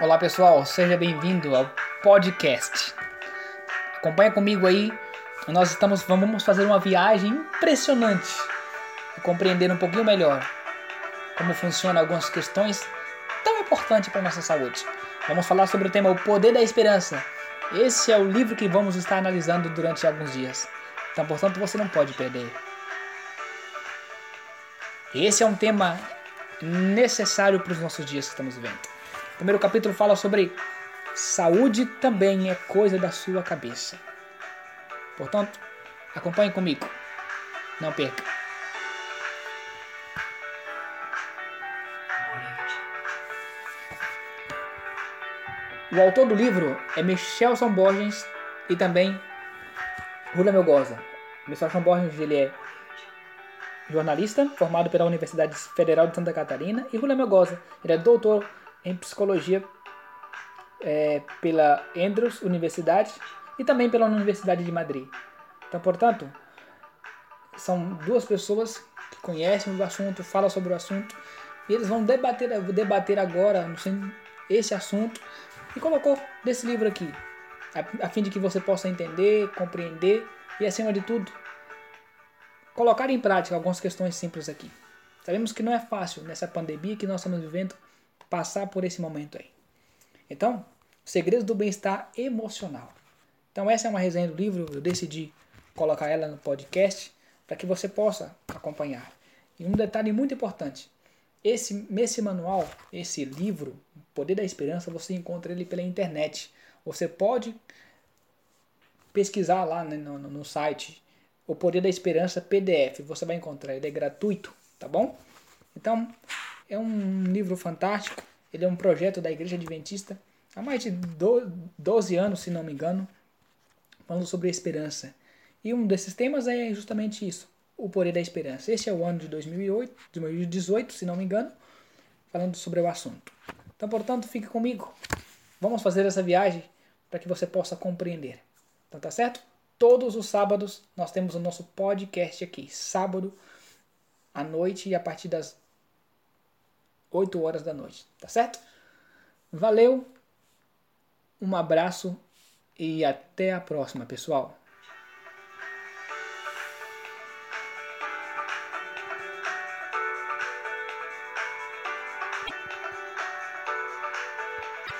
Olá pessoal, seja bem-vindo ao podcast. Acompanha comigo aí. Nós estamos vamos fazer uma viagem impressionante e compreender um pouquinho melhor como funcionam algumas questões tão importantes para nossa saúde. Vamos falar sobre o tema o poder da esperança. Esse é o livro que vamos estar analisando durante alguns dias. Então, portanto, você não pode perder. Esse é um tema necessário para os nossos dias que estamos vivendo. Primeiro capítulo fala sobre saúde também é coisa da sua cabeça. Portanto, acompanhe comigo. Não perca. O autor do livro é Michelson Borges e também Rula Melgoza. Michelson Borges ele é jornalista, formado pela Universidade Federal de Santa Catarina, e Rula Melgoza, ele é doutor em psicologia é, pela Andrews Universidade e também pela Universidade de Madrid. Então, portanto, são duas pessoas que conhecem o assunto, falam sobre o assunto, e eles vão debater, debater agora esse assunto e colocou desse livro aqui, a, a fim de que você possa entender, compreender e, acima de tudo, colocar em prática algumas questões simples aqui. Sabemos que não é fácil nessa pandemia que nós estamos vivendo passar por esse momento aí. Então, segredos do bem-estar emocional. Então essa é uma resenha do livro, eu decidi colocar ela no podcast para que você possa acompanhar. E um detalhe muito importante, esse, esse manual, esse livro, Poder da Esperança, você encontra ele pela internet. Você pode pesquisar lá no, no, no site o Poder da Esperança PDF. Você vai encontrar, ele é gratuito, tá bom? Então, é um livro fantástico. Ele é um projeto da Igreja Adventista há mais de 12 anos, se não me engano, falando sobre a esperança. E um desses temas é justamente isso, o poder da esperança. Este é o ano de 2008, 2018, se não me engano, falando sobre o assunto. Então, portanto, fique comigo. Vamos fazer essa viagem para que você possa compreender. Então, tá certo? Todos os sábados nós temos o nosso podcast aqui. Sábado à noite e a partir das 8 horas da noite. Tá certo? Valeu, um abraço e até a próxima, pessoal.